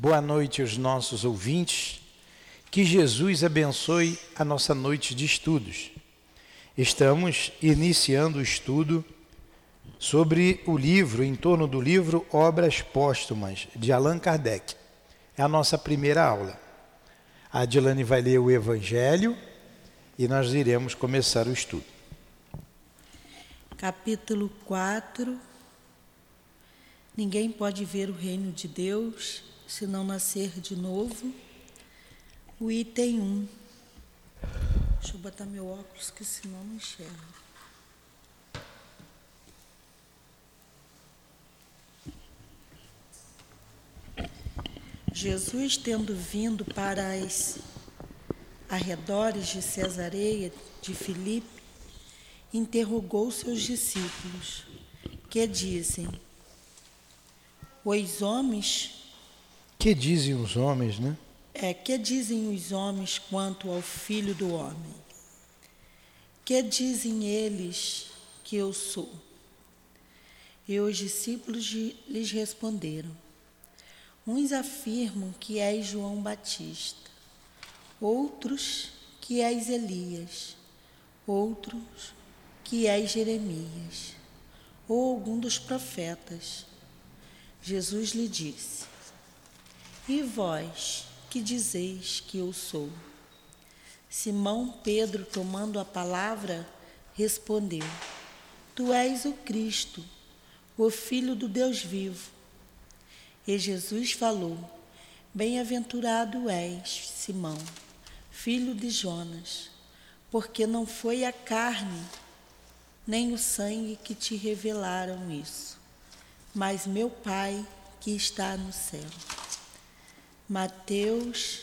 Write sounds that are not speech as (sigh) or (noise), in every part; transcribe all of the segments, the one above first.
boa noite aos nossos ouvintes. Que Jesus abençoe a nossa noite de estudos. Estamos iniciando o estudo sobre o livro, em torno do livro Obras Póstumas, de Allan Kardec. É a nossa primeira aula. A Adilane vai ler o Evangelho e nós iremos começar o estudo. Capítulo 4 Ninguém pode ver o reino de Deus se não nascer de novo. O item 1. Deixa eu botar meu óculos, que senão não enxergo. Jesus, tendo vindo para as arredores de Cesareia de Filipe, interrogou seus discípulos, que dizem: Os homens. Que dizem os homens, né? É, que dizem os homens quanto ao filho do homem? Que dizem eles que eu sou? E os discípulos lhes responderam: Uns afirmam que és João Batista, outros que és Elias, outros que és Jeremias, ou algum dos profetas. Jesus lhe disse: E vós, que dizeis que eu sou? Simão Pedro, tomando a palavra, respondeu: Tu és o Cristo, o Filho do Deus vivo. E Jesus falou: Bem-aventurado és, Simão, filho de Jonas, porque não foi a carne nem o sangue que te revelaram isso, mas meu Pai que está no céu. Mateus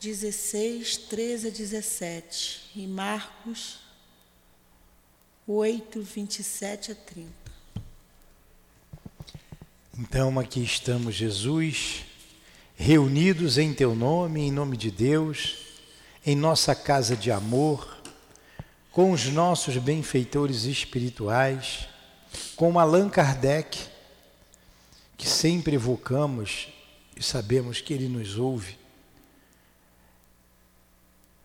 16, 13 a 17 e Marcos 8, 27 a 30. Então aqui estamos, Jesus, reunidos em Teu nome, em nome de Deus, em nossa casa de amor com os nossos benfeitores espirituais, com Allan Kardec, que sempre evocamos e sabemos que ele nos ouve,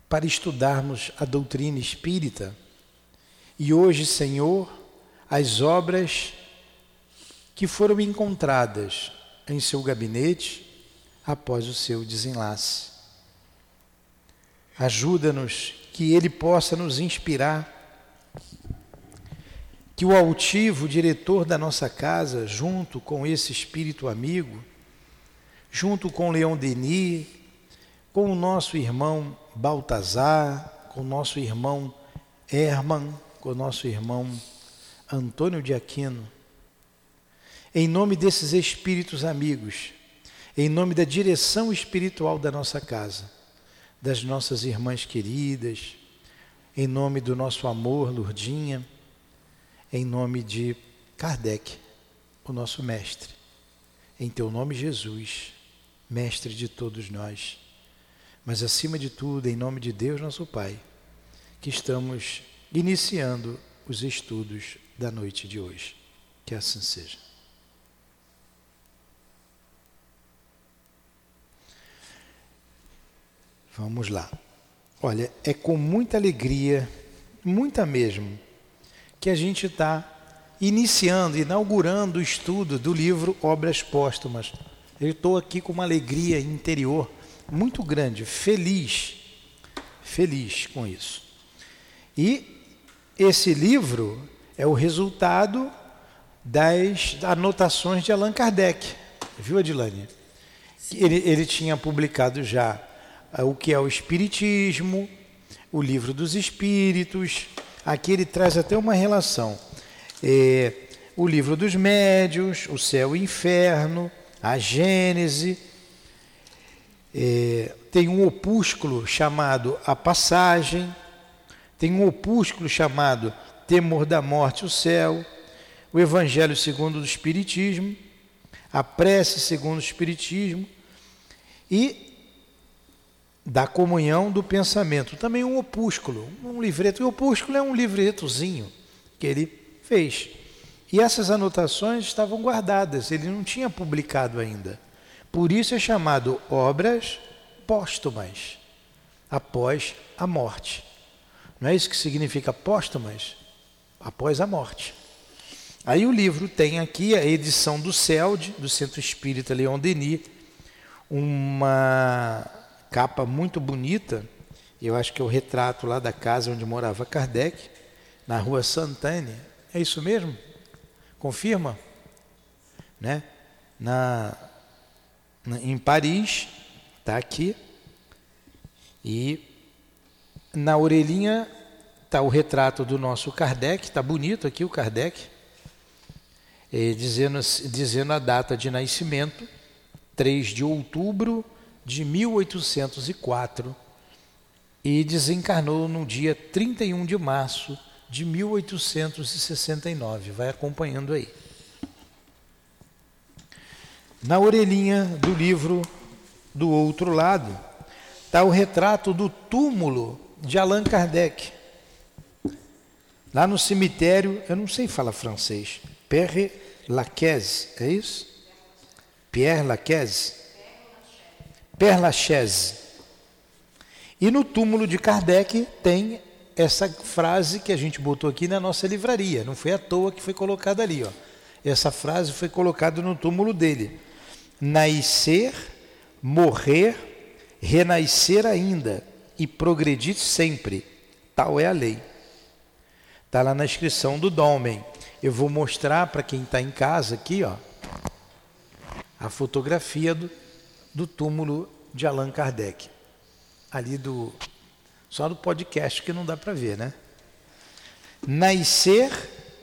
para estudarmos a doutrina espírita. E hoje, Senhor, as obras que foram encontradas em seu gabinete após o seu desenlace. Ajuda-nos que ele possa nos inspirar. Que o altivo diretor da nossa casa, junto com esse espírito amigo, junto com Leão Denis, com o nosso irmão Baltazar, com o nosso irmão Herman, com o nosso irmão Antônio de Aquino, em nome desses espíritos amigos, em nome da direção espiritual da nossa casa, das nossas irmãs queridas, em nome do nosso amor, Lurdinha, em nome de Kardec, o nosso mestre. Em teu nome, Jesus, mestre de todos nós. Mas acima de tudo, em nome de Deus, nosso Pai, que estamos iniciando os estudos da noite de hoje. Que assim seja. Vamos lá. Olha, é com muita alegria, muita mesmo, que a gente está iniciando, inaugurando o estudo do livro Obras Póstumas. Eu estou aqui com uma alegria interior muito grande, feliz, feliz com isso. E esse livro é o resultado das anotações de Allan Kardec, viu, Adilane? Ele, ele tinha publicado já o que é o Espiritismo, o livro dos Espíritos. Aqui ele traz até uma relação. É, o livro dos médios, o céu e o inferno, a Gênese. É, tem um opúsculo chamado A Passagem, tem um opúsculo chamado Temor da Morte, o Céu, o Evangelho segundo o Espiritismo, a Prece segundo o Espiritismo e da comunhão do pensamento. Também um opúsculo, um livreto. O opúsculo é um livretozinho que ele fez. E essas anotações estavam guardadas, ele não tinha publicado ainda. Por isso é chamado obras póstumas, após a morte. Não é isso que significa póstumas? Após a morte. Aí o livro tem aqui a edição do CELD, do Centro Espírita Leon Denis, uma capa muito bonita, eu acho que é o retrato lá da casa onde morava Kardec, na rua Santane. É isso mesmo? Confirma? Né? Na, na, em Paris, está aqui. E na orelhinha está o retrato do nosso Kardec, está bonito aqui o Kardec, é, dizendo, dizendo a data de nascimento, 3 de outubro de 1804, e desencarnou no dia 31 de março de 1869. Vai acompanhando aí. Na orelhinha do livro, do outro lado, está o retrato do túmulo de Allan Kardec. Lá no cemitério, eu não sei falar francês, Père Lachaise, é isso? Pierre Lachaise? Père Lachaise. E no túmulo de Kardec tem essa frase que a gente botou aqui na nossa livraria. Não foi à toa que foi colocada ali. Ó. Essa frase foi colocada no túmulo dele. Nascer, morrer, renascer ainda e progredir sempre. Tal é a lei. Está lá na inscrição do Dolmen. Eu vou mostrar para quem está em casa aqui, ó, a fotografia do, do túmulo de Allan Kardec. Ali do só no podcast que não dá para ver, né? Nascer,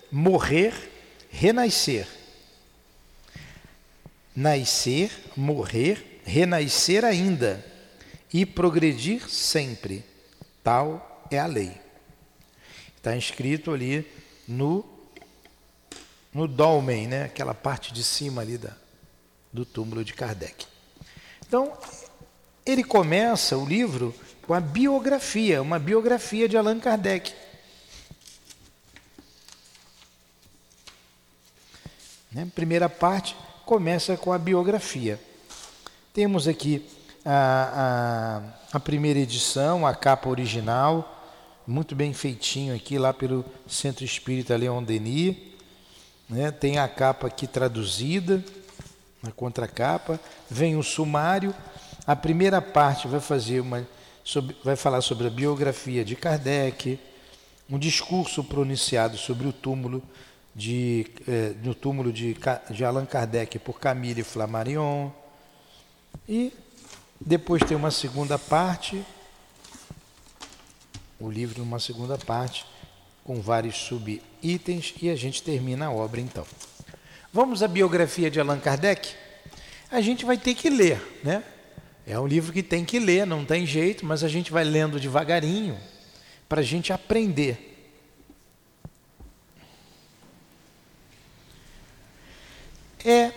morrer, renascer. Nascer, morrer, renascer ainda e progredir sempre. Tal é a lei. Está escrito ali no no dolmen, né? Aquela parte de cima ali da, do túmulo de Kardec. Então, ele começa o livro com a biografia, uma biografia de Allan Kardec. Né? Primeira parte começa com a biografia. Temos aqui a, a, a, primeira edição, a capa original, muito bem feitinho aqui lá pelo Centro Espírita Leon Denis. Né? Tem a capa aqui traduzida, na contracapa. Vem o sumário. A primeira parte vai fazer uma sobre, vai falar sobre a biografia de Kardec, um discurso pronunciado sobre o túmulo de, eh, no túmulo de, de Allan Kardec por Camille Flammarion. E depois tem uma segunda parte, o livro uma segunda parte, com vários subitens, e a gente termina a obra então. Vamos à biografia de Allan Kardec? A gente vai ter que ler, né? É um livro que tem que ler, não tem jeito, mas a gente vai lendo devagarinho para a gente aprender. É,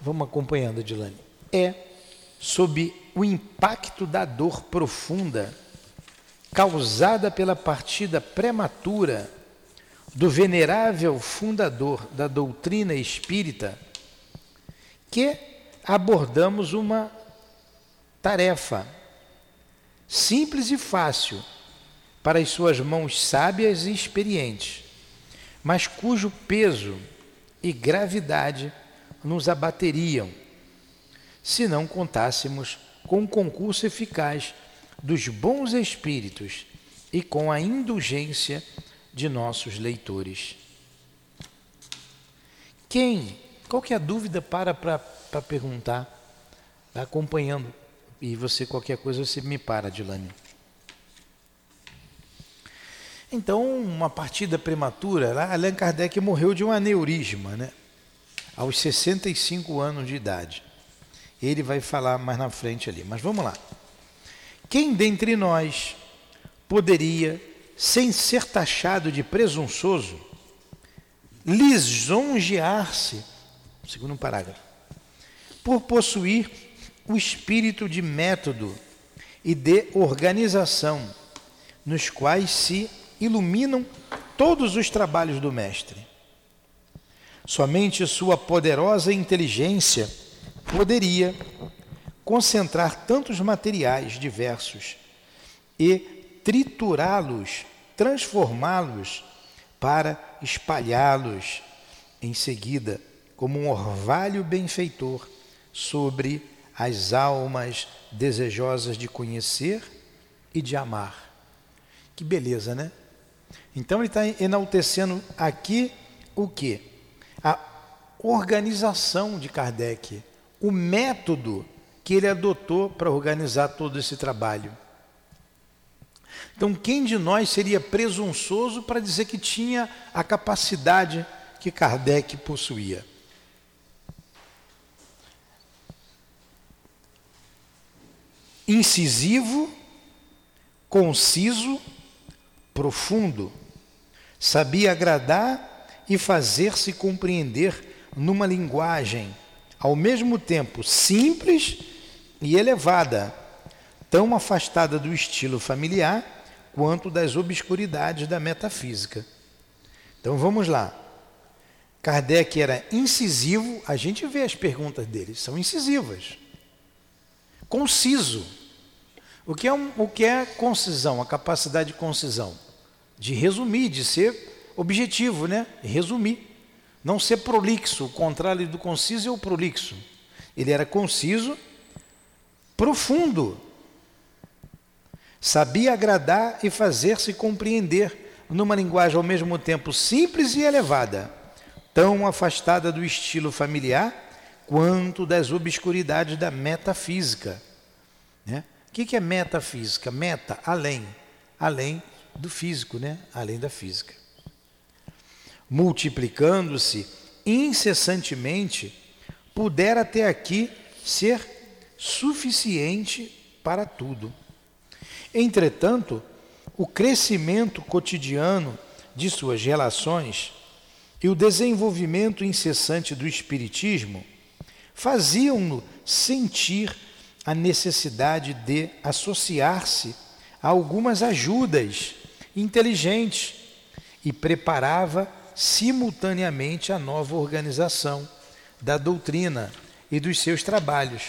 vamos acompanhando, Dilane, é sob o impacto da dor profunda causada pela partida prematura do venerável fundador da doutrina espírita que abordamos uma tarefa simples e fácil para as suas mãos sábias e experientes, mas cujo peso e gravidade nos abateriam se não contássemos com o concurso eficaz dos bons espíritos e com a indulgência de nossos leitores. Quem? Qual que é a dúvida para para perguntar? Está acompanhando e você, qualquer coisa, você me para, Dilane. Então, uma partida prematura, Allan Kardec morreu de um aneurisma, né? aos 65 anos de idade. Ele vai falar mais na frente ali. Mas vamos lá. Quem dentre nós poderia, sem ser taxado de presunçoso, lisonjear-se, segundo um parágrafo, por possuir o espírito de método e de organização, nos quais se iluminam todos os trabalhos do Mestre. Somente sua poderosa inteligência poderia concentrar tantos materiais diversos e triturá-los, transformá-los para espalhá-los em seguida como um orvalho benfeitor sobre as almas desejosas de conhecer e de amar. Que beleza, né? Então ele está enaltecendo aqui o que? A organização de Kardec, o método que ele adotou para organizar todo esse trabalho. Então, quem de nós seria presunçoso para dizer que tinha a capacidade que Kardec possuía? Incisivo, conciso, profundo, sabia agradar e fazer-se compreender numa linguagem ao mesmo tempo simples e elevada, tão afastada do estilo familiar quanto das obscuridades da metafísica. Então vamos lá. Kardec era incisivo, a gente vê as perguntas dele, são incisivas. Conciso. O que é, um, o que é concisão, a capacidade de concisão? De resumir, de ser objetivo, né? Resumir. Não ser prolixo, o contrário do conciso é o prolixo. Ele era conciso, profundo, Sabia agradar e fazer-se compreender numa linguagem ao mesmo tempo simples e elevada, tão afastada do estilo familiar quanto das obscuridades da metafísica. Né? O que é metafísica? Meta, além, além do físico, né? além da física. Multiplicando-se incessantemente, pudera até aqui ser suficiente para tudo. Entretanto, o crescimento cotidiano de suas relações e o desenvolvimento incessante do Espiritismo faziam-no sentir a necessidade de associar-se a algumas ajudas inteligentes e preparava simultaneamente a nova organização da doutrina e dos seus trabalhos,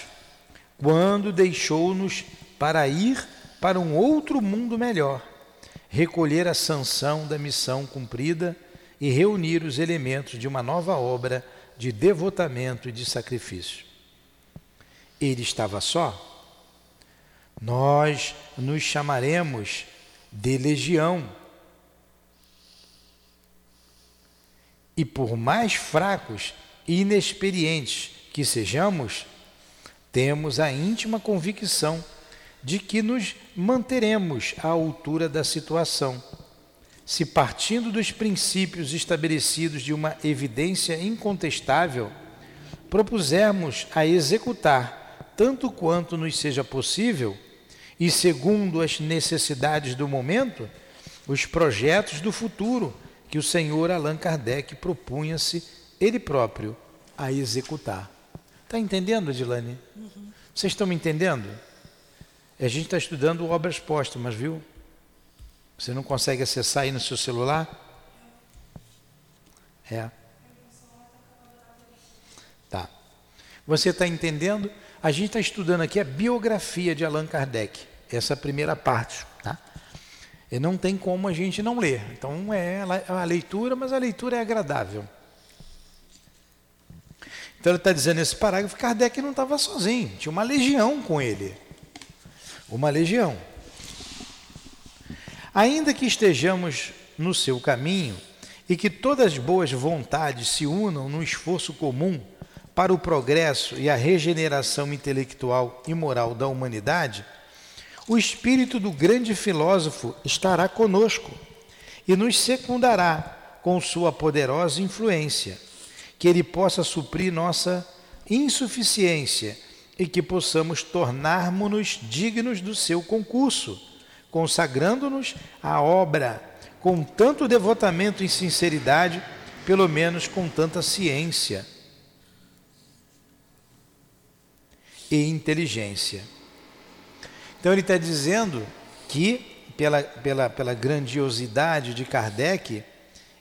quando deixou-nos para ir para um outro mundo melhor, recolher a sanção da missão cumprida e reunir os elementos de uma nova obra de devotamento e de sacrifício. Ele estava só? Nós nos chamaremos de legião. E por mais fracos e inexperientes que sejamos, temos a íntima convicção de que nos manteremos à altura da situação. Se partindo dos princípios estabelecidos de uma evidência incontestável, propusermos a executar, tanto quanto nos seja possível, e segundo as necessidades do momento, os projetos do futuro que o senhor Allan Kardec propunha-se ele próprio a executar. Está entendendo, Dilane? Uhum. Vocês estão me entendendo? A gente está estudando obras póstumas, viu? Você não consegue acessar aí no seu celular? É. Tá. Você está entendendo? A gente está estudando aqui a biografia de Allan Kardec, essa primeira parte, tá? E não tem como a gente não ler. Então é a leitura, mas a leitura é agradável. Então ele está dizendo nesse parágrafo que Kardec não estava sozinho, tinha uma legião com ele uma legião. Ainda que estejamos no seu caminho e que todas as boas vontades se unam num esforço comum para o progresso e a regeneração intelectual e moral da humanidade, o espírito do grande filósofo estará conosco e nos secundará com sua poderosa influência, que ele possa suprir nossa insuficiência e que possamos tornarmos-nos dignos do seu concurso, consagrando-nos à obra com tanto devotamento e sinceridade, pelo menos com tanta ciência e inteligência. Então ele está dizendo que, pela, pela, pela grandiosidade de Kardec,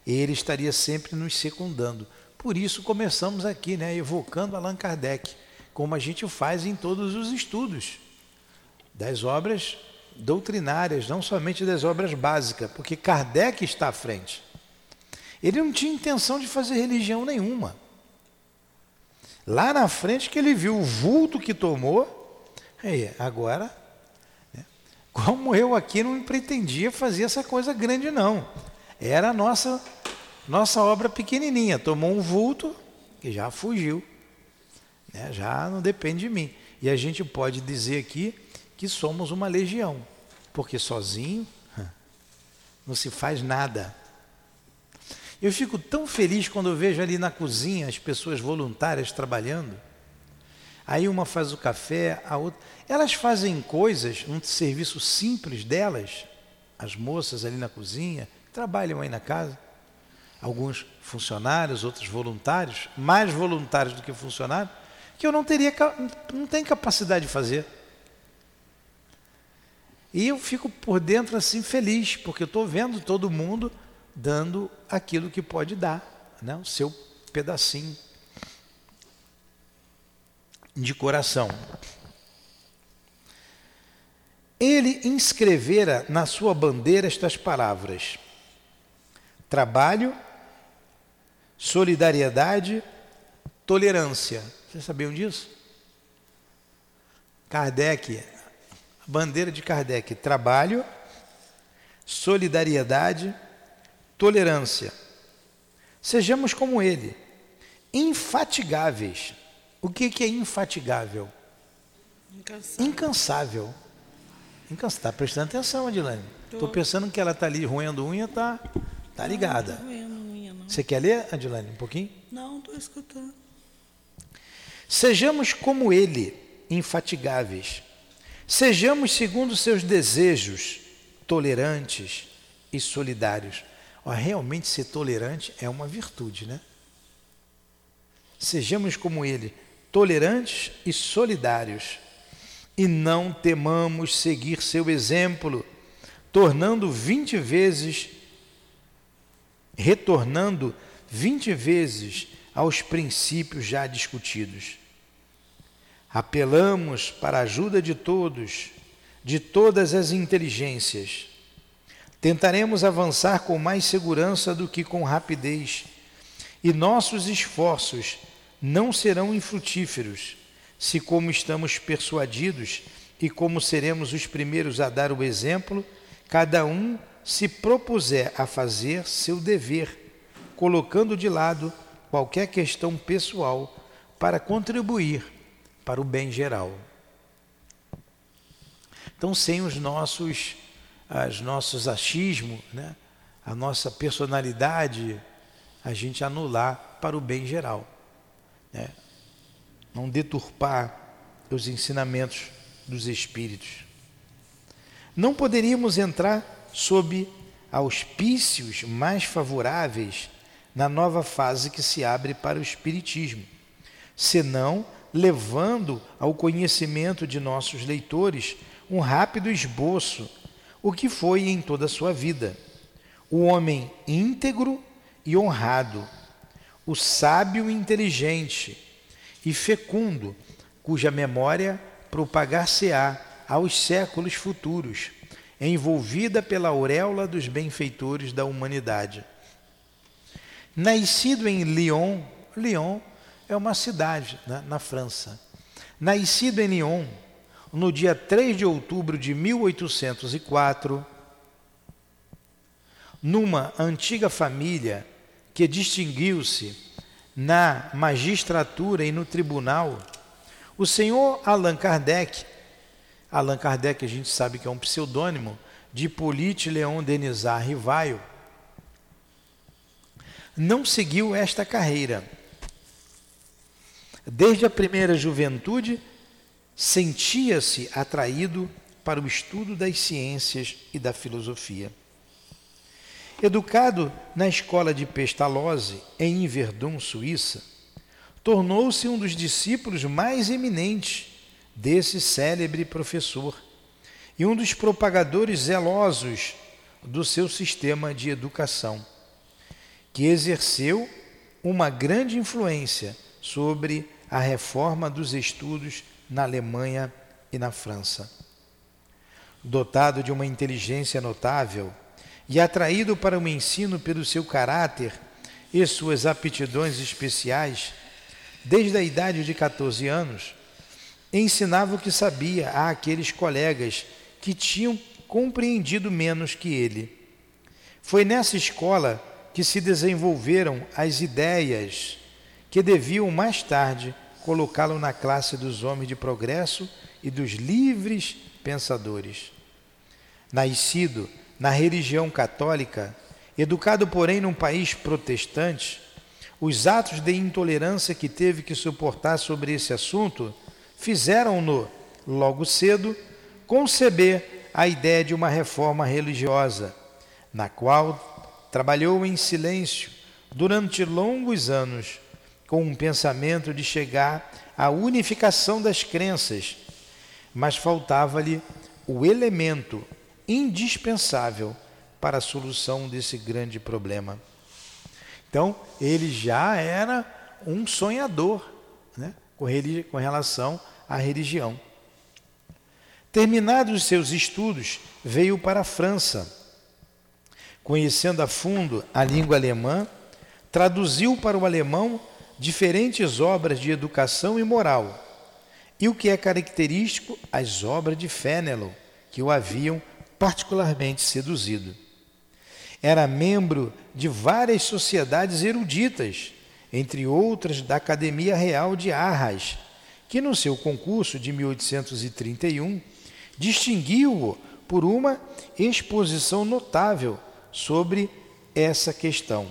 ele estaria sempre nos secundando. Por isso começamos aqui, né, evocando Allan Kardec como a gente faz em todos os estudos das obras doutrinárias, não somente das obras básicas, porque Kardec está à frente. Ele não tinha intenção de fazer religião nenhuma. Lá na frente que ele viu o vulto que tomou, aí, agora, né, como eu aqui não pretendia fazer essa coisa grande não. Era a nossa, nossa obra pequenininha, tomou um vulto e já fugiu. Né, já não depende de mim. E a gente pode dizer aqui que somos uma legião, porque sozinho não se faz nada. Eu fico tão feliz quando eu vejo ali na cozinha as pessoas voluntárias trabalhando. Aí uma faz o café, a outra. Elas fazem coisas, um serviço simples delas, as moças ali na cozinha, trabalham aí na casa. Alguns funcionários, outros voluntários, mais voluntários do que funcionários, que eu não teria, não tenho capacidade de fazer. E eu fico por dentro assim feliz, porque eu estou vendo todo mundo dando aquilo que pode dar, né? o seu pedacinho de coração. Ele inscrevera na sua bandeira estas palavras: trabalho, solidariedade, tolerância. Vocês sabiam disso? Kardec, a bandeira de Kardec: trabalho, solidariedade, tolerância. Sejamos como ele, infatigáveis. O que, que é infatigável? Incansável. Incansável. Está prestando atenção, Adilane? Estou pensando que ela está ali roendo unha, está tá ligada. Não, não roendo unha, não. Você quer ler, Adilane, um pouquinho? Não, estou escutando. Sejamos como ele, infatigáveis. Sejamos segundo seus desejos, tolerantes e solidários. Ó, realmente ser tolerante é uma virtude, né? Sejamos como ele, tolerantes e solidários, e não temamos seguir seu exemplo, tornando vinte vezes, retornando vinte vezes aos princípios já discutidos. Apelamos para a ajuda de todos, de todas as inteligências Tentaremos avançar com mais segurança do que com rapidez, e nossos esforços não serão infrutíferos, se, como estamos persuadidos e como seremos os primeiros a dar o exemplo, cada um se propuser a fazer seu dever, colocando de lado qualquer questão pessoal para contribuir para o bem geral. Então, sem os nossos os nossos achismos, né? a nossa personalidade, a gente anular para o bem geral. Né? Não deturpar os ensinamentos dos Espíritos. Não poderíamos entrar sob auspícios mais favoráveis na nova fase que se abre para o Espiritismo, senão levando ao conhecimento de nossos leitores um rápido esboço o que foi em toda a sua vida. O homem íntegro e honrado, o sábio e inteligente e fecundo, cuja memória propagar-se-á aos séculos futuros, envolvida pela auréola dos benfeitores da humanidade. Nascido em Lyon, Lyon é uma cidade né, na França. Nascido em Lyon, no dia 3 de outubro de 1804, numa antiga família que distinguiu-se na magistratura e no tribunal, o senhor Allan Kardec, Allan Kardec a gente sabe que é um pseudônimo de Hippolyte Leon Denisard Rivaio, não seguiu esta carreira. Desde a primeira juventude, sentia-se atraído para o estudo das ciências e da filosofia. Educado na escola de Pestalozzi, em Verdun, Suíça, tornou-se um dos discípulos mais eminentes desse célebre professor e um dos propagadores zelosos do seu sistema de educação, que exerceu uma grande influência sobre a reforma dos estudos na Alemanha e na França. Dotado de uma inteligência notável e atraído para o ensino pelo seu caráter e suas aptidões especiais, desde a idade de 14 anos, ensinava o que sabia a aqueles colegas que tinham compreendido menos que ele. Foi nessa escola que se desenvolveram as ideias que deviam mais tarde colocá-lo na classe dos homens de progresso e dos livres pensadores. Nascido na religião católica, educado, porém, num país protestante, os atos de intolerância que teve que suportar sobre esse assunto fizeram-no, logo cedo, conceber a ideia de uma reforma religiosa, na qual trabalhou em silêncio durante longos anos, com um pensamento de chegar à unificação das crenças, mas faltava-lhe o elemento indispensável para a solução desse grande problema. Então, ele já era um sonhador né, com relação à religião. Terminados os seus estudos, veio para a França. Conhecendo a fundo a língua alemã, traduziu para o alemão diferentes obras de educação e moral, e o que é característico, as obras de Fénelon, que o haviam particularmente seduzido. Era membro de várias sociedades eruditas, entre outras da Academia Real de Arras, que no seu concurso de 1831 distinguiu-o por uma exposição notável sobre essa questão.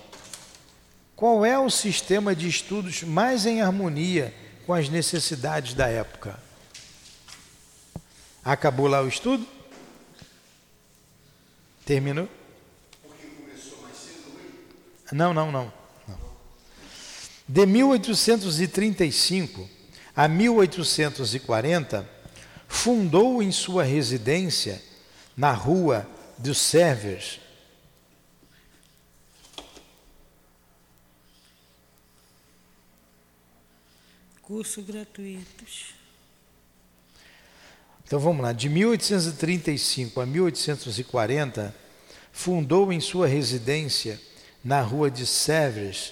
Qual é o sistema de estudos mais em harmonia com as necessidades da época? Acabou lá o estudo? Terminou? Não, não, não, não. De 1835 a 1840, fundou em sua residência, na rua dos Servers, cursos gratuitos. Então vamos lá, de 1835 a 1840, fundou em sua residência na rua de Sèvres,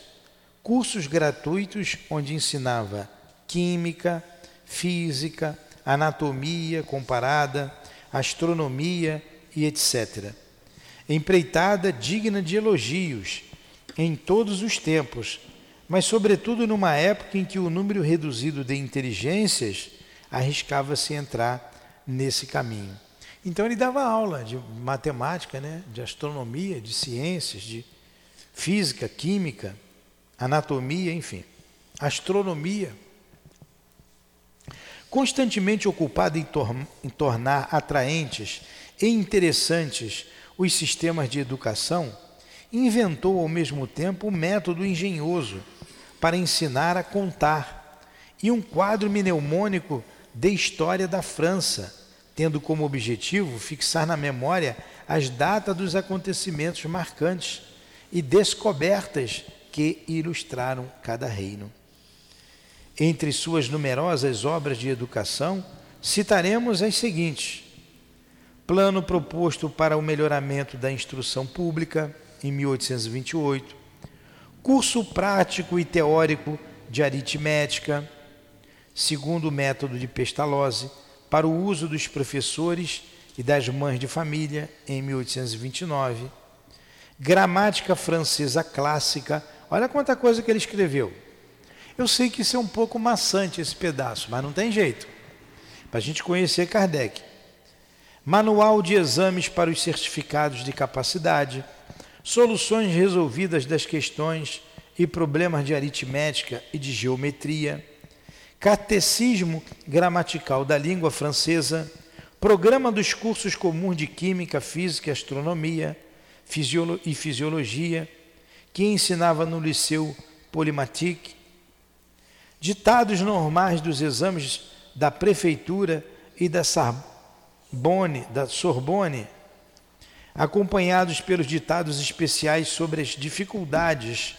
cursos gratuitos onde ensinava química, física, anatomia comparada, astronomia e etc. Empreitada digna de elogios em todos os tempos, mas sobretudo numa época em que o número reduzido de inteligências arriscava-se entrar nesse caminho. Então ele dava aula de matemática, né, de astronomia, de ciências, de física, química, anatomia, enfim, astronomia. Constantemente ocupado em, tor em tornar atraentes e interessantes os sistemas de educação, inventou ao mesmo tempo um método engenhoso para ensinar a contar e um quadro mnemônico de história da França, tendo como objetivo fixar na memória as datas dos acontecimentos marcantes e descobertas que ilustraram cada reino. Entre suas numerosas obras de educação, citaremos as seguintes: Plano proposto para o melhoramento da instrução pública, em 1828, Curso prático e teórico de aritmética, segundo o método de Pestalozzi, para o uso dos professores e das mães de família, em 1829 gramática francesa clássica. Olha quanta coisa que ele escreveu. Eu sei que isso é um pouco maçante esse pedaço, mas não tem jeito. Para a gente conhecer Kardec. Manual de exames para os certificados de capacidade, soluções resolvidas das questões e problemas de aritmética e de geometria, catecismo gramatical da língua francesa, programa dos cursos comuns de química, física astronomia, fisiolo e fisiologia, que ensinava no Liceu Polimatique, ditados normais dos exames da prefeitura e da da Sorbonne, acompanhados pelos ditados especiais sobre as dificuldades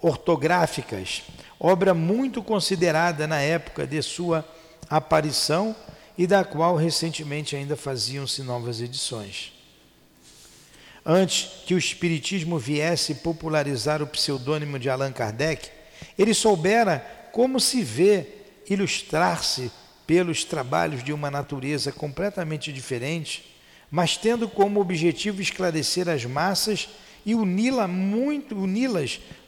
ortográficas, obra muito considerada na época de sua aparição e da qual recentemente ainda faziam-se novas edições. Antes que o Espiritismo viesse popularizar o pseudônimo de Allan Kardec, ele soubera como se vê ilustrar-se pelos trabalhos de uma natureza completamente diferente, mas tendo como objetivo esclarecer as massas e uni-las muito, uni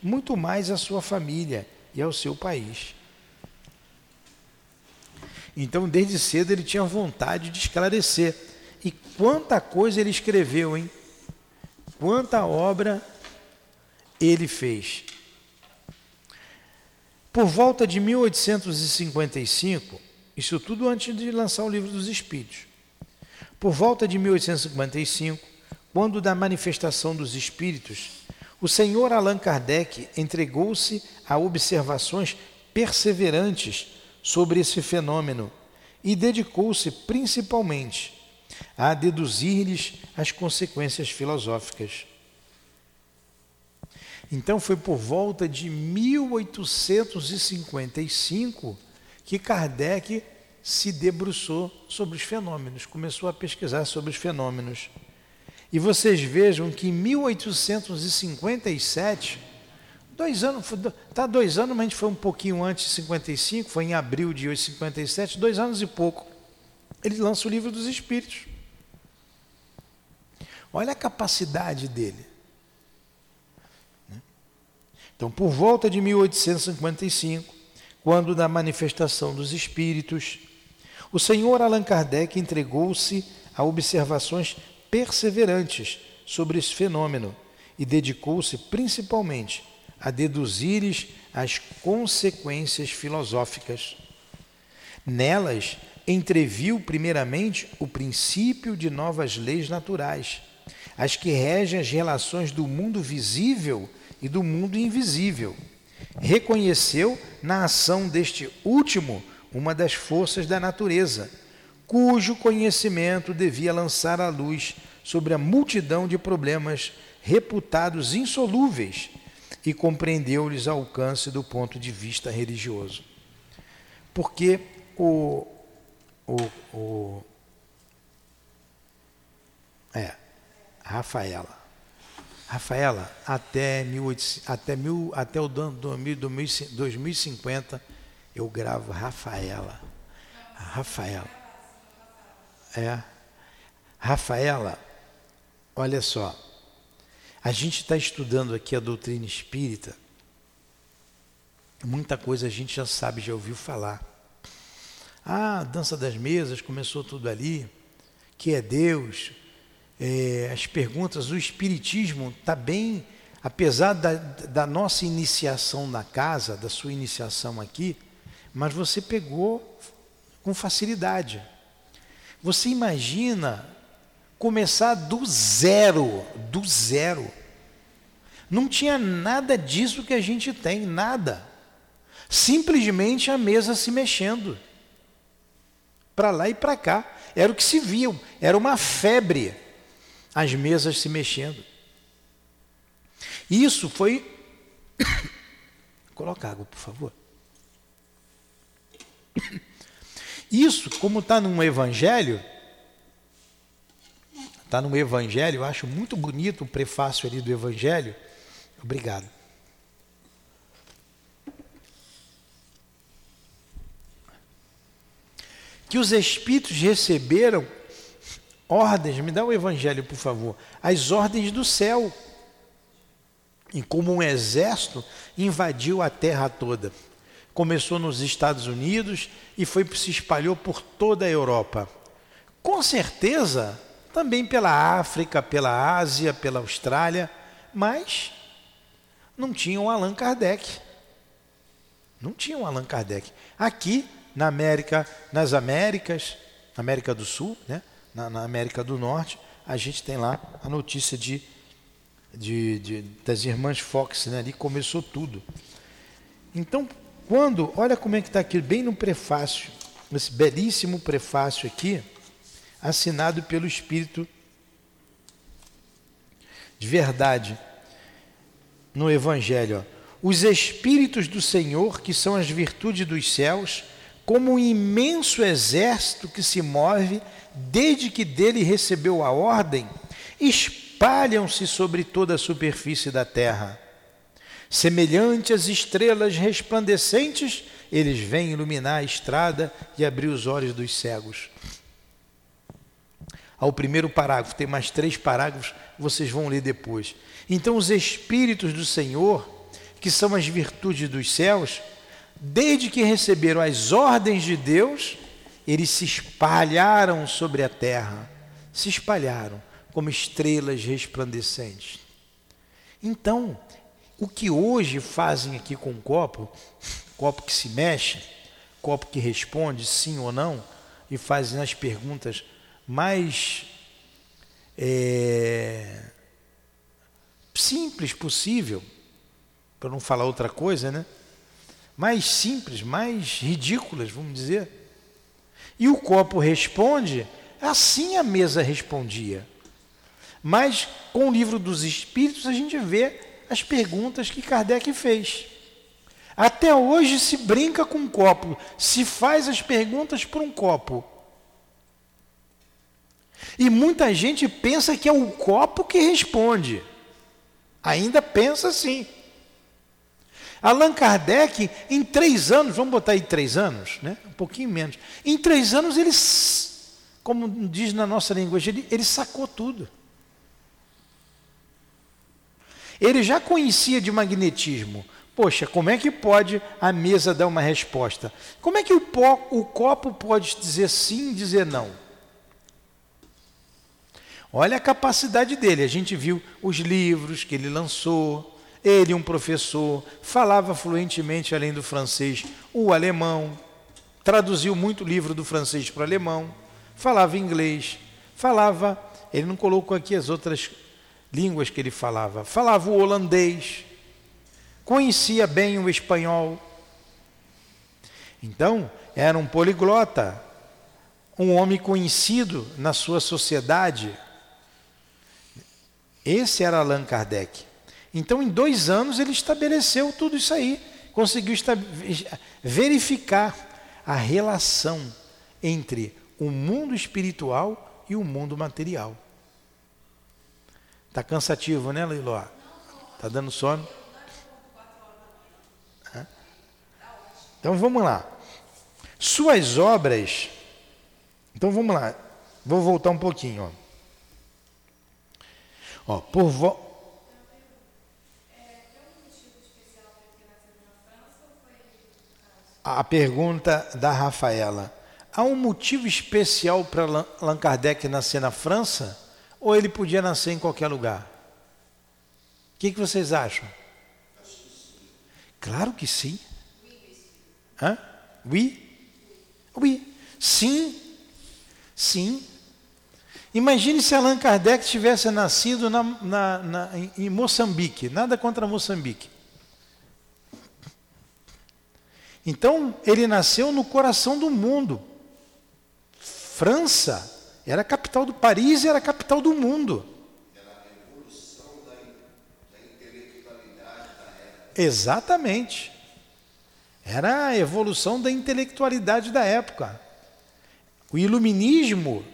muito mais à sua família e ao seu país. Então, desde cedo, ele tinha vontade de esclarecer. E quanta coisa ele escreveu, hein? Quanta obra ele fez. Por volta de 1855, isso tudo antes de lançar o livro dos Espíritos. Por volta de 1855, quando da manifestação dos Espíritos, o senhor Allan Kardec entregou-se a observações perseverantes sobre esse fenômeno e dedicou-se principalmente a deduzir-lhes as consequências filosóficas. Então foi por volta de 1855 que Kardec se debruçou sobre os fenômenos, começou a pesquisar sobre os fenômenos. E vocês vejam que em 1857 Dois anos, tá dois anos, mas a gente foi um pouquinho antes de 55, foi em abril de 57, dois anos e pouco. Ele lança o livro dos Espíritos. Olha a capacidade dele. Então, por volta de 1855, quando da manifestação dos Espíritos, o senhor Allan Kardec entregou-se a observações perseverantes sobre esse fenômeno e dedicou-se principalmente a deduzires as consequências filosóficas. Nelas, entreviu primeiramente o princípio de novas leis naturais, as que regem as relações do mundo visível e do mundo invisível. Reconheceu na ação deste último uma das forças da natureza, cujo conhecimento devia lançar a luz sobre a multidão de problemas reputados insolúveis e compreendeu-lhes alcance do ponto de vista religioso. Porque o, o, o é, Rafaela. Rafaela, até, 18, até, mil, até o ano 2050, eu gravo Rafaela. Rafaela. É. Rafaela, olha só. A gente está estudando aqui a doutrina espírita. Muita coisa a gente já sabe, já ouviu falar. Ah, a dança das mesas começou tudo ali. Que é Deus? É, as perguntas, o Espiritismo está bem, apesar da, da nossa iniciação na casa, da sua iniciação aqui, mas você pegou com facilidade. Você imagina começar do zero, do zero. Não tinha nada disso que a gente tem, nada. Simplesmente a mesa se mexendo. Para lá e para cá. Era o que se via, era uma febre. As mesas se mexendo. Isso foi. (coughs) Coloca água, por favor. Isso, como está num evangelho, Está no Evangelho, eu acho muito bonito o prefácio ali do Evangelho. Obrigado. Que os Espíritos receberam ordens, me dá o Evangelho, por favor, as ordens do céu. E como um exército invadiu a terra toda. Começou nos Estados Unidos e foi se espalhou por toda a Europa. Com certeza, também pela África, pela Ásia, pela Austrália, mas não tinham Allan Kardec. Não tinham Allan Kardec. Aqui, na América, nas Américas, América do Sul, né? Na, na América do Norte, a gente tem lá a notícia de, de, de das irmãs Fox, né? ali começou tudo. Então, quando, olha como é que está aqui, bem no prefácio, esse belíssimo prefácio aqui, assinado pelo Espírito de verdade no Evangelho. os espíritos do Senhor, que são as virtudes dos céus, como um imenso exército que se move desde que dele recebeu a ordem, espalham-se sobre toda a superfície da terra. Semelhante às estrelas resplandecentes, eles vêm iluminar a estrada e abrir os olhos dos cegos. Ao primeiro parágrafo, tem mais três parágrafos, vocês vão ler depois. Então, os Espíritos do Senhor, que são as virtudes dos céus, desde que receberam as ordens de Deus, eles se espalharam sobre a terra, se espalharam como estrelas resplandecentes. Então, o que hoje fazem aqui com o copo, copo que se mexe, copo que responde sim ou não, e fazem as perguntas mais é, simples possível, para não falar outra coisa, né? Mais simples, mais ridículas, vamos dizer. E o copo responde, assim a mesa respondia. Mas com o livro dos Espíritos a gente vê as perguntas que Kardec fez. Até hoje se brinca com um copo, se faz as perguntas por um copo. E muita gente pensa que é o copo que responde. Ainda pensa assim. Allan Kardec, em três anos, vamos botar aí três anos, né? um pouquinho menos. Em três anos, ele, como diz na nossa linguagem, ele, ele sacou tudo. Ele já conhecia de magnetismo. Poxa, como é que pode a mesa dar uma resposta? Como é que o, pó, o copo pode dizer sim e dizer não? Olha a capacidade dele. A gente viu os livros que ele lançou. Ele, um professor, falava fluentemente, além do francês, o alemão. Traduziu muito livro do francês para o alemão. Falava inglês. Falava. Ele não colocou aqui as outras línguas que ele falava. Falava o holandês. Conhecia bem o espanhol. Então, era um poliglota, um homem conhecido na sua sociedade esse era Allan Kardec. Então, em dois anos, ele estabeleceu tudo isso aí, conseguiu verificar a relação entre o mundo espiritual e o mundo material. Está cansativo, né, Leiló? Está dando sono? Então vamos lá. Suas obras. Então vamos lá. Vou voltar um pouquinho. Ó. Ó, por vo... A pergunta da Rafaela. Há um motivo especial para Allan Kardec nascer na França? Ou ele podia nascer em qualquer lugar? O que, que vocês acham? Claro que sim. Hã? Oui? Oui. Sim. Sim. Imagine se Allan Kardec tivesse nascido na, na, na, em Moçambique, nada contra Moçambique. Então, ele nasceu no coração do mundo. França era a capital do Paris e era a capital do mundo. Exatamente. Era a evolução da intelectualidade da época. O iluminismo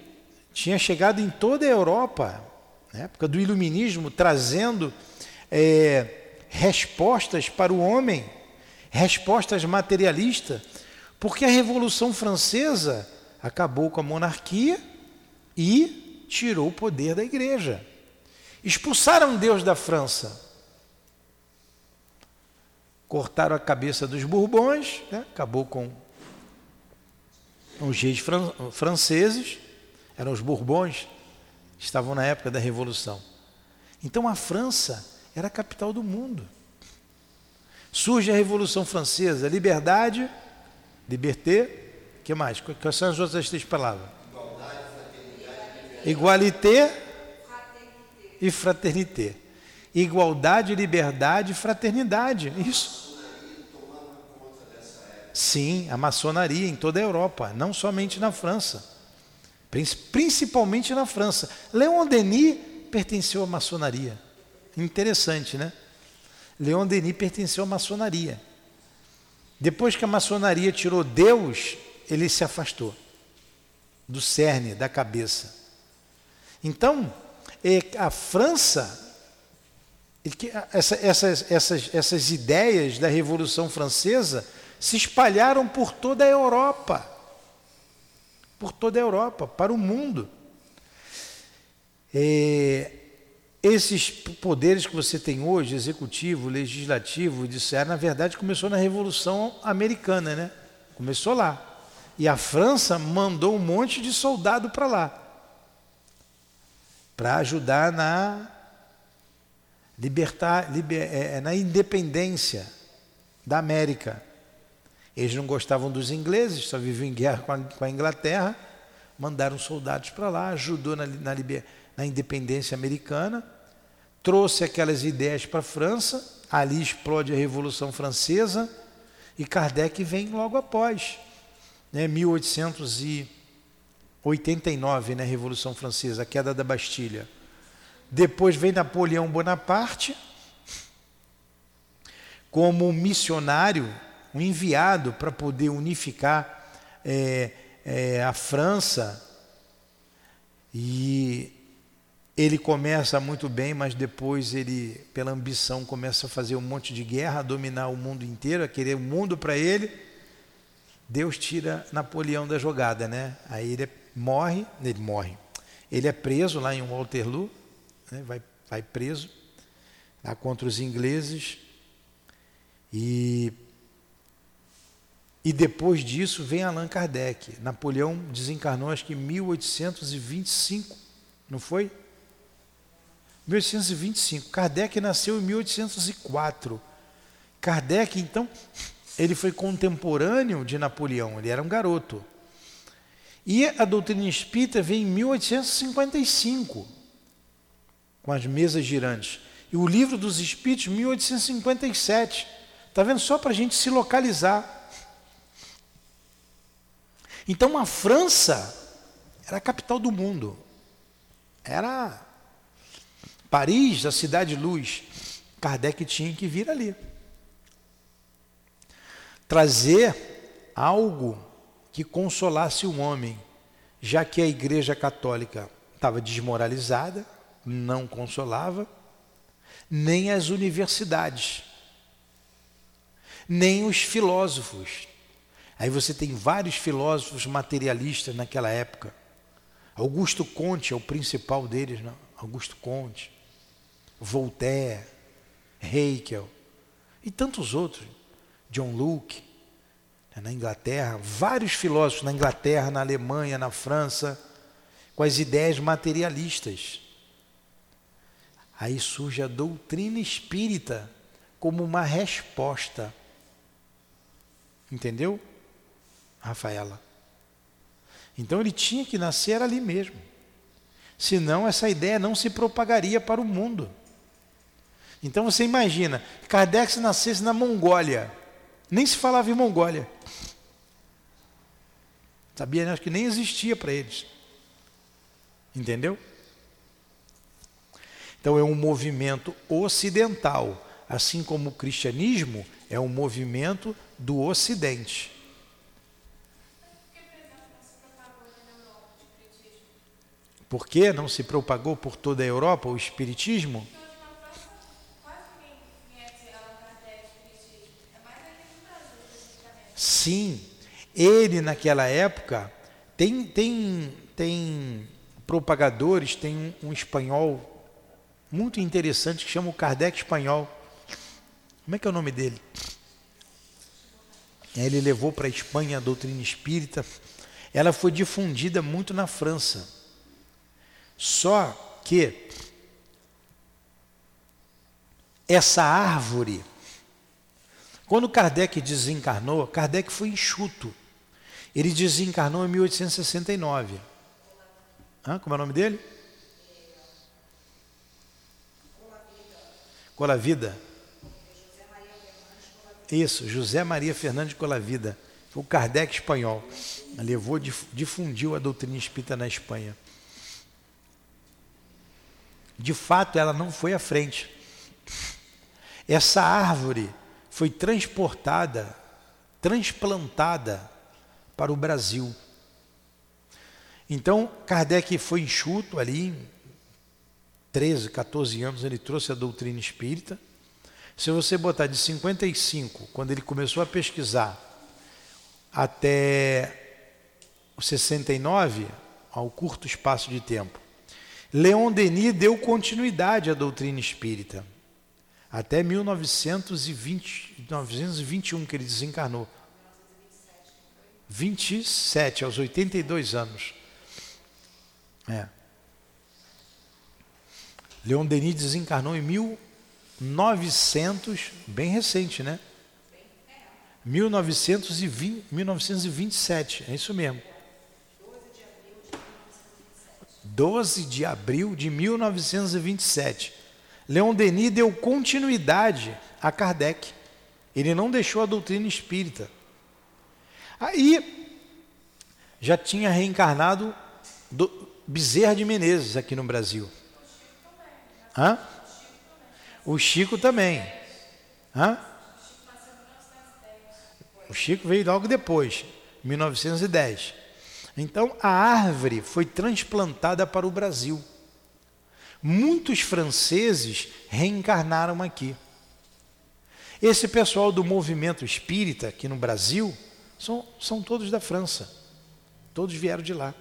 tinha chegado em toda a Europa, na época do iluminismo, trazendo é, respostas para o homem, respostas materialistas, porque a Revolução Francesa acabou com a monarquia e tirou o poder da igreja. Expulsaram Deus da França. Cortaram a cabeça dos Bourbons, né? acabou com os reis fran franceses eram os Bourbons, estavam na época da Revolução. Então a França era a capital do mundo. Surge a Revolução Francesa, liberdade, liberté, que mais? Quais são as outras três palavras? Igualité e fraternité. Igualdade, liberdade e fraternidade. Isso. Sim, a maçonaria em toda a Europa, não somente na França principalmente na França. Leon Denis pertenceu à maçonaria. Interessante, né? Leon Denis pertenceu à maçonaria. Depois que a maçonaria tirou Deus, ele se afastou do cerne, da cabeça. Então, é, a França, essa, essas, essas, essas ideias da Revolução Francesa se espalharam por toda a Europa. Por toda a Europa, para o mundo. É, esses poderes que você tem hoje, executivo, legislativo, judiciário, na verdade começou na Revolução Americana, né? Começou lá. E a França mandou um monte de soldado para lá para ajudar na libertar, liber, é, é, na independência da América. Eles não gostavam dos ingleses, só viviam em guerra com a, com a Inglaterra, mandaram soldados para lá, ajudou na, na, liber, na independência americana, trouxe aquelas ideias para a França, ali explode a Revolução Francesa e Kardec vem logo após, né, 1889, né, Revolução Francesa, a queda da Bastilha. Depois vem Napoleão Bonaparte como missionário, um enviado para poder unificar é, é, a França e ele começa muito bem, mas depois ele, pela ambição, começa a fazer um monte de guerra, a dominar o mundo inteiro, a querer o mundo para ele. Deus tira Napoleão da jogada, né? Aí ele morre, ele morre. Ele é preso lá em Waterloo, né? vai, vai preso lá contra os ingleses. E, e depois disso vem Allan Kardec. Napoleão desencarnou acho que em 1825, não foi? 1825. Kardec nasceu em 1804. Kardec, então, ele foi contemporâneo de Napoleão, ele era um garoto. E a doutrina espírita vem em 1855, com as mesas girantes. E o livro dos espíritos, 1857. Está vendo? Só para a gente se localizar. Então a França era a capital do mundo. Era Paris, a cidade luz, Kardec tinha que vir ali. Trazer algo que consolasse o homem, já que a Igreja Católica estava desmoralizada, não consolava, nem as universidades, nem os filósofos. Aí você tem vários filósofos materialistas naquela época. Augusto Conte é o principal deles, não? Augusto Conte. Voltaire, Haeckel e tantos outros, John Locke, né, na Inglaterra, vários filósofos na Inglaterra, na Alemanha, na França, com as ideias materialistas. Aí surge a doutrina espírita como uma resposta. Entendeu, Rafaela? Então ele tinha que nascer ali mesmo. Senão essa ideia não se propagaria para o mundo. Então você imagina, Kardec nascesse na Mongólia, nem se falava em Mongólia. Sabia, né? Acho que nem existia para eles. Entendeu? Então é um movimento ocidental, assim como o cristianismo é um movimento do ocidente. Por que não se propagou por toda a Europa o espiritismo? Sim, ele naquela época tem tem tem propagadores, tem um, um espanhol muito interessante que chama o Kardec espanhol. Como é que é o nome dele? Ele levou para a Espanha a doutrina espírita. Ela foi difundida muito na França. Só que essa árvore quando Kardec desencarnou, Kardec foi enxuto. Ele desencarnou em 1869. Hã? Como é o nome dele? Colavida. Isso, José Maria Fernandes Colavida. Foi o Kardec espanhol. Levou, difundiu a doutrina espírita na Espanha. De fato, ela não foi à frente. Essa árvore foi transportada, transplantada para o Brasil. Então, Kardec foi enxuto ali, 13, 14 anos, ele trouxe a doutrina espírita. Se você botar de 55, quando ele começou a pesquisar, até o 69, ao curto espaço de tempo, Leon Denis deu continuidade à doutrina espírita até 1920, 1921 que ele desencarnou. 27, aos 82 anos. É. Leon Denis desencarnou em 1900, bem recente, né? 1920, 1927, é isso mesmo. 12 de abril de 1927. Leon Denis deu continuidade a Kardec. Ele não deixou a doutrina espírita. Aí já tinha reencarnado do Bezerra de Menezes aqui no Brasil. Hã? O Chico também. Hã? O Chico veio logo depois, 1910. Então a árvore foi transplantada para o Brasil. Muitos franceses reencarnaram aqui. Esse pessoal do movimento espírita aqui no Brasil são, são todos da França. Todos vieram de lá,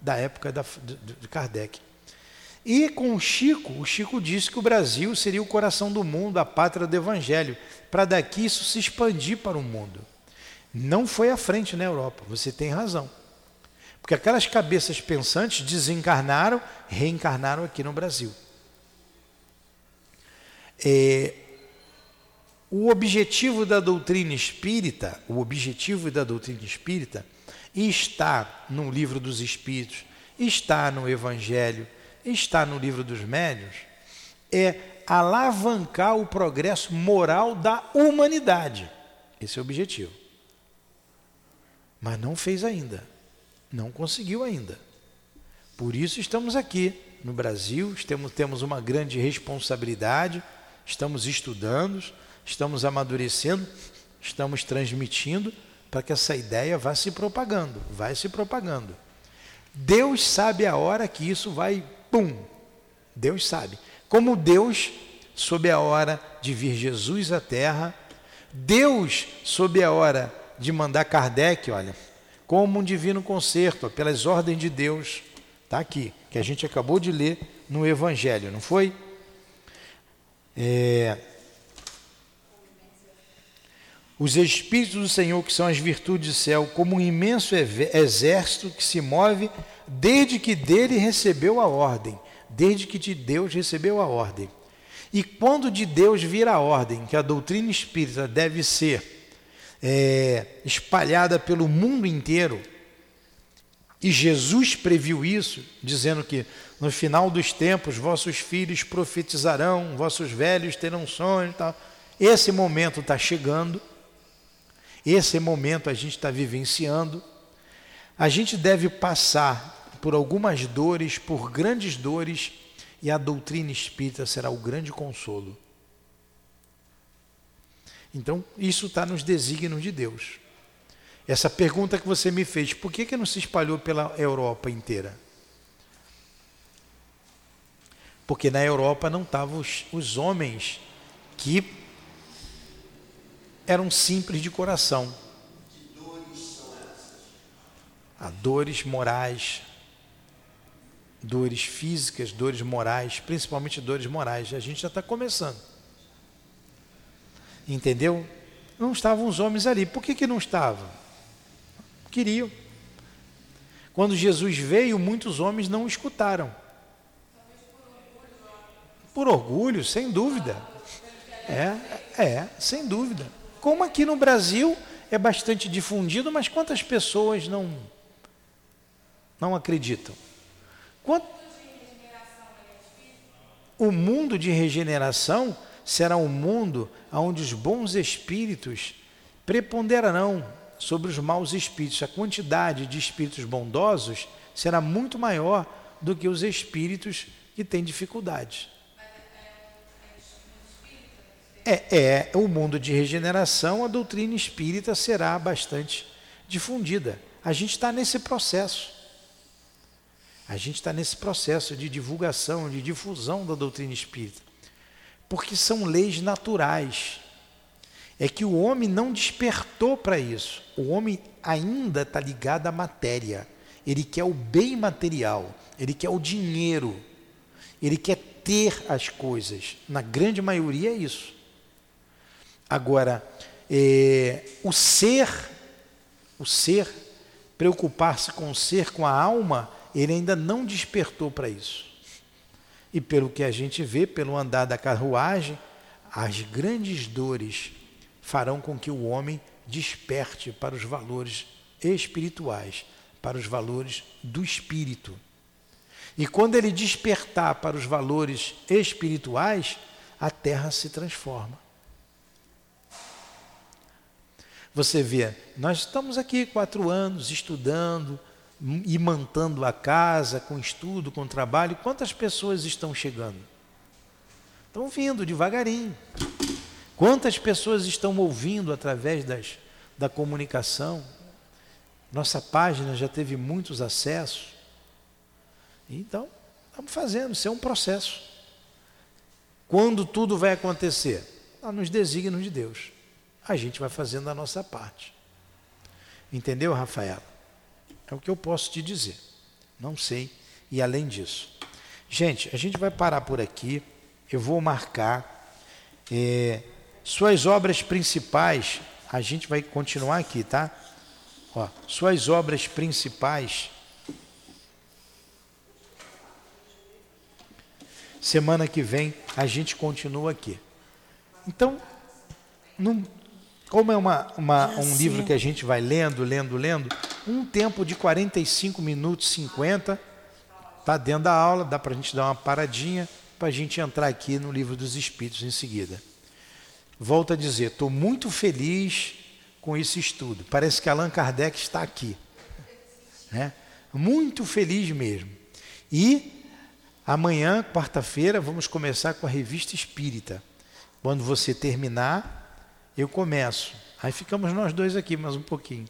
da época da, de, de Kardec. E com o Chico, o Chico disse que o Brasil seria o coração do mundo, a pátria do Evangelho, para daqui isso se expandir para o mundo. Não foi à frente na Europa, você tem razão. Porque aquelas cabeças pensantes desencarnaram, reencarnaram aqui no Brasil. É, o objetivo da doutrina espírita, o objetivo da doutrina espírita está no livro dos Espíritos, está no Evangelho, está no livro dos Médios, é alavancar o progresso moral da humanidade. Esse é o objetivo. Mas não fez ainda. Não conseguiu ainda. Por isso estamos aqui no Brasil, temos, temos uma grande responsabilidade, estamos estudando, estamos amadurecendo, estamos transmitindo para que essa ideia vá se propagando, vai se propagando. Deus sabe a hora que isso vai, pum, Deus sabe. Como Deus soube a hora de vir Jesus à Terra, Deus soube a hora de mandar Kardec, olha, como um divino concerto, pelas ordens de Deus. Está aqui, que a gente acabou de ler no Evangelho, não foi? É... Os Espíritos do Senhor, que são as virtudes do céu, como um imenso exército que se move desde que dele recebeu a ordem, desde que de Deus recebeu a ordem. E quando de Deus vir a ordem que a doutrina espírita deve ser é, espalhada pelo mundo inteiro. E Jesus previu isso, dizendo que no final dos tempos vossos filhos profetizarão, vossos velhos terão sonhos. Tal. Esse momento está chegando, esse momento a gente está vivenciando. A gente deve passar por algumas dores, por grandes dores, e a doutrina espírita será o grande consolo. Então, isso está nos desígnios de Deus. Essa pergunta que você me fez, por que, que não se espalhou pela Europa inteira? Porque na Europa não estavam os, os homens que eram simples de coração. Há dores morais, dores físicas, dores morais, principalmente dores morais. A gente já está começando. Entendeu? Não estavam os homens ali. Por que, que não estavam? Queriam. Quando Jesus veio, muitos homens não escutaram. Por orgulho, sem dúvida. É, é, sem dúvida. Como aqui no Brasil é bastante difundido, mas quantas pessoas não não acreditam? Quanto... O mundo de regeneração será um mundo onde os bons espíritos preponderarão sobre os maus espíritos. A quantidade de espíritos bondosos será muito maior do que os espíritos que têm dificuldades. é, é o mundo de regeneração, a doutrina espírita será bastante difundida. A gente está nesse processo. A gente está nesse processo de divulgação, de difusão da doutrina espírita. Porque são leis naturais. É que o homem não despertou para isso. O homem ainda está ligado à matéria. Ele quer o bem material, ele quer o dinheiro, ele quer ter as coisas. Na grande maioria é isso. Agora, é, o ser, o ser, preocupar-se com o ser, com a alma, ele ainda não despertou para isso. E pelo que a gente vê, pelo andar da carruagem, as grandes dores farão com que o homem desperte para os valores espirituais, para os valores do espírito. E quando ele despertar para os valores espirituais, a terra se transforma. Você vê, nós estamos aqui quatro anos estudando, imantando a casa com estudo, com trabalho. Quantas pessoas estão chegando? Estão vindo devagarinho. Quantas pessoas estão ouvindo através das, da comunicação? Nossa página já teve muitos acessos. Então, estamos fazendo, isso é um processo. Quando tudo vai acontecer? Nos desígnios de Deus a gente vai fazendo a nossa parte. Entendeu, Rafaela? É o que eu posso te dizer. Não sei. E além disso. Gente, a gente vai parar por aqui. Eu vou marcar. É, suas obras principais, a gente vai continuar aqui, tá? Ó, suas obras principais. Semana que vem a gente continua aqui. Então, não, como é uma, uma é um livro que a gente vai lendo, lendo, lendo, um tempo de 45 minutos, 50, está dentro da aula, dá para a gente dar uma paradinha para a gente entrar aqui no livro dos Espíritos em seguida. Volto a dizer, estou muito feliz com esse estudo. Parece que Allan Kardec está aqui. Né? Muito feliz mesmo. E amanhã, quarta-feira, vamos começar com a revista Espírita. Quando você terminar, eu começo. Aí ficamos nós dois aqui mais um pouquinho.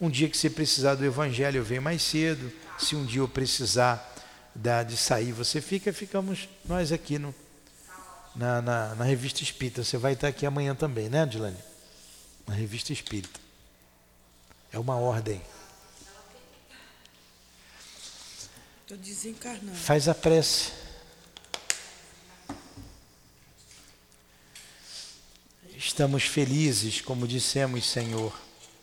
Um dia que você precisar do evangelho, eu venho mais cedo. Se um dia eu precisar da, de sair, você fica, ficamos nós aqui no, na, na, na, revista Espírita. Você vai estar aqui amanhã também, né, Dilane? Na revista Espírita. É uma ordem. Estou desencarnando. Faz a prece. Estamos felizes, como dissemos, Senhor,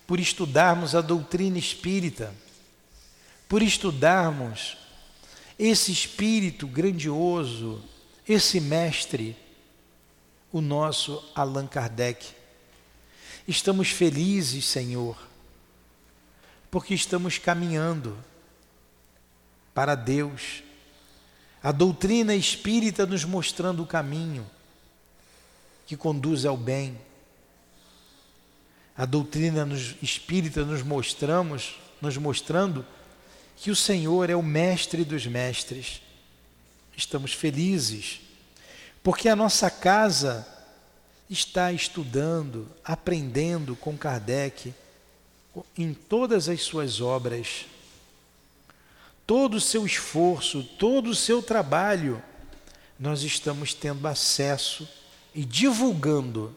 por estudarmos a doutrina espírita, por estudarmos esse espírito grandioso, esse mestre, o nosso Allan Kardec. Estamos felizes, Senhor, porque estamos caminhando para Deus. A doutrina espírita nos mostrando o caminho que conduz ao bem. A doutrina nos, espírita nos mostramos, nos mostrando que o Senhor é o mestre dos mestres. Estamos felizes, porque a nossa casa está estudando, aprendendo com Kardec em todas as suas obras. Todo o seu esforço, todo o seu trabalho, nós estamos tendo acesso e divulgando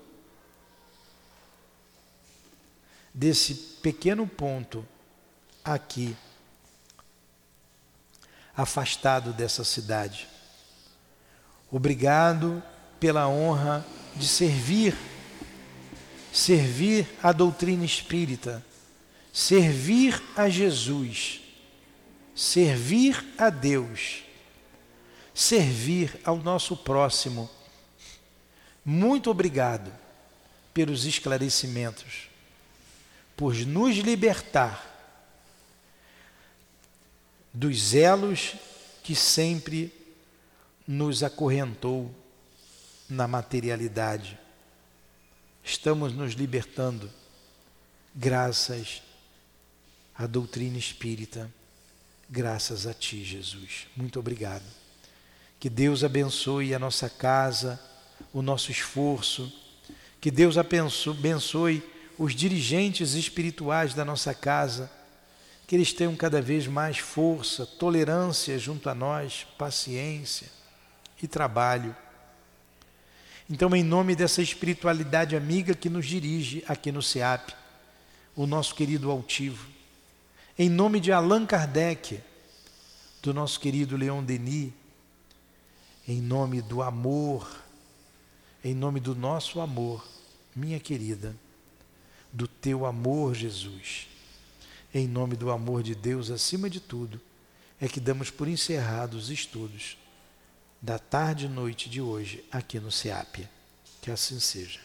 desse pequeno ponto aqui, afastado dessa cidade. Obrigado pela honra de servir, servir a doutrina espírita, servir a Jesus, servir a Deus, servir ao nosso próximo muito obrigado pelos esclarecimentos, por nos libertar dos elos que sempre nos acorrentou na materialidade. Estamos nos libertando graças à doutrina espírita, graças a Ti, Jesus. Muito obrigado. Que Deus abençoe a nossa casa o nosso esforço. Que Deus abençoe os dirigentes espirituais da nossa casa, que eles tenham cada vez mais força, tolerância junto a nós, paciência e trabalho. Então, em nome dessa espiritualidade amiga que nos dirige aqui no SEAP, o nosso querido altivo, em nome de Allan Kardec, do nosso querido Leon Denis, em nome do amor, em nome do nosso amor, minha querida, do teu amor, Jesus, em nome do amor de Deus acima de tudo, é que damos por encerrados os estudos da tarde e noite de hoje aqui no SEAP. Que assim seja.